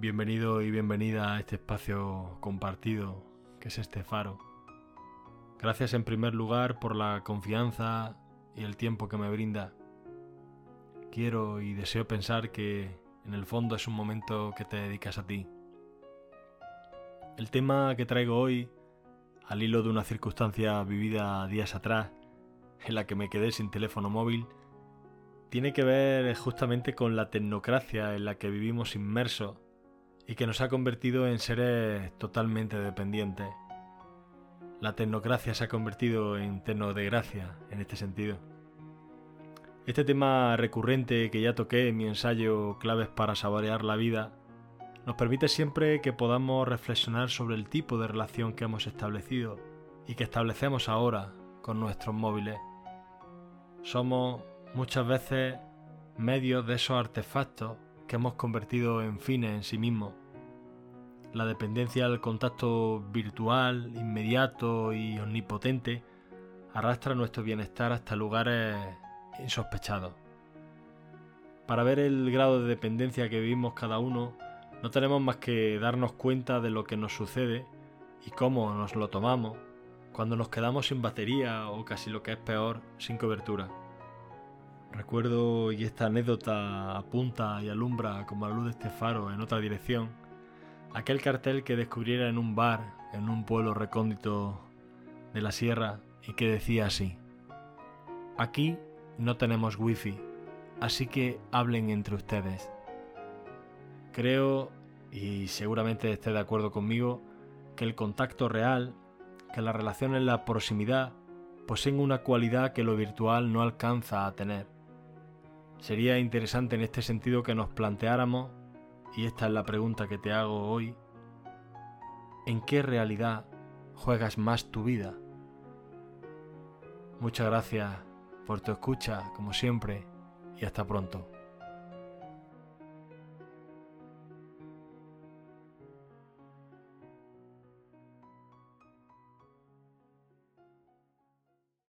Bienvenido y bienvenida a este espacio compartido que es este faro. Gracias en primer lugar por la confianza y el tiempo que me brinda. Quiero y deseo pensar que en el fondo es un momento que te dedicas a ti. El tema que traigo hoy, al hilo de una circunstancia vivida días atrás, en la que me quedé sin teléfono móvil, tiene que ver justamente con la tecnocracia en la que vivimos inmersos y que nos ha convertido en seres totalmente dependientes. La tecnocracia se ha convertido en gracia en este sentido. Este tema recurrente que ya toqué en mi ensayo Claves para saborear la vida nos permite siempre que podamos reflexionar sobre el tipo de relación que hemos establecido y que establecemos ahora con nuestros móviles. Somos muchas veces medios de esos artefactos que hemos convertido en fines en sí mismos. La dependencia al contacto virtual, inmediato y omnipotente arrastra nuestro bienestar hasta lugares insospechados. Para ver el grado de dependencia que vivimos cada uno, no tenemos más que darnos cuenta de lo que nos sucede y cómo nos lo tomamos cuando nos quedamos sin batería o casi lo que es peor, sin cobertura. Recuerdo, y esta anécdota apunta y alumbra como la luz de este faro en otra dirección, aquel cartel que descubriera en un bar en un pueblo recóndito de la sierra y que decía así, aquí no tenemos wifi, así que hablen entre ustedes. Creo, y seguramente esté de acuerdo conmigo, que el contacto real, que la relación en la proximidad, poseen una cualidad que lo virtual no alcanza a tener Sería interesante en este sentido que nos planteáramos, y esta es la pregunta que te hago hoy, ¿en qué realidad juegas más tu vida? Muchas gracias por tu escucha, como siempre, y hasta pronto.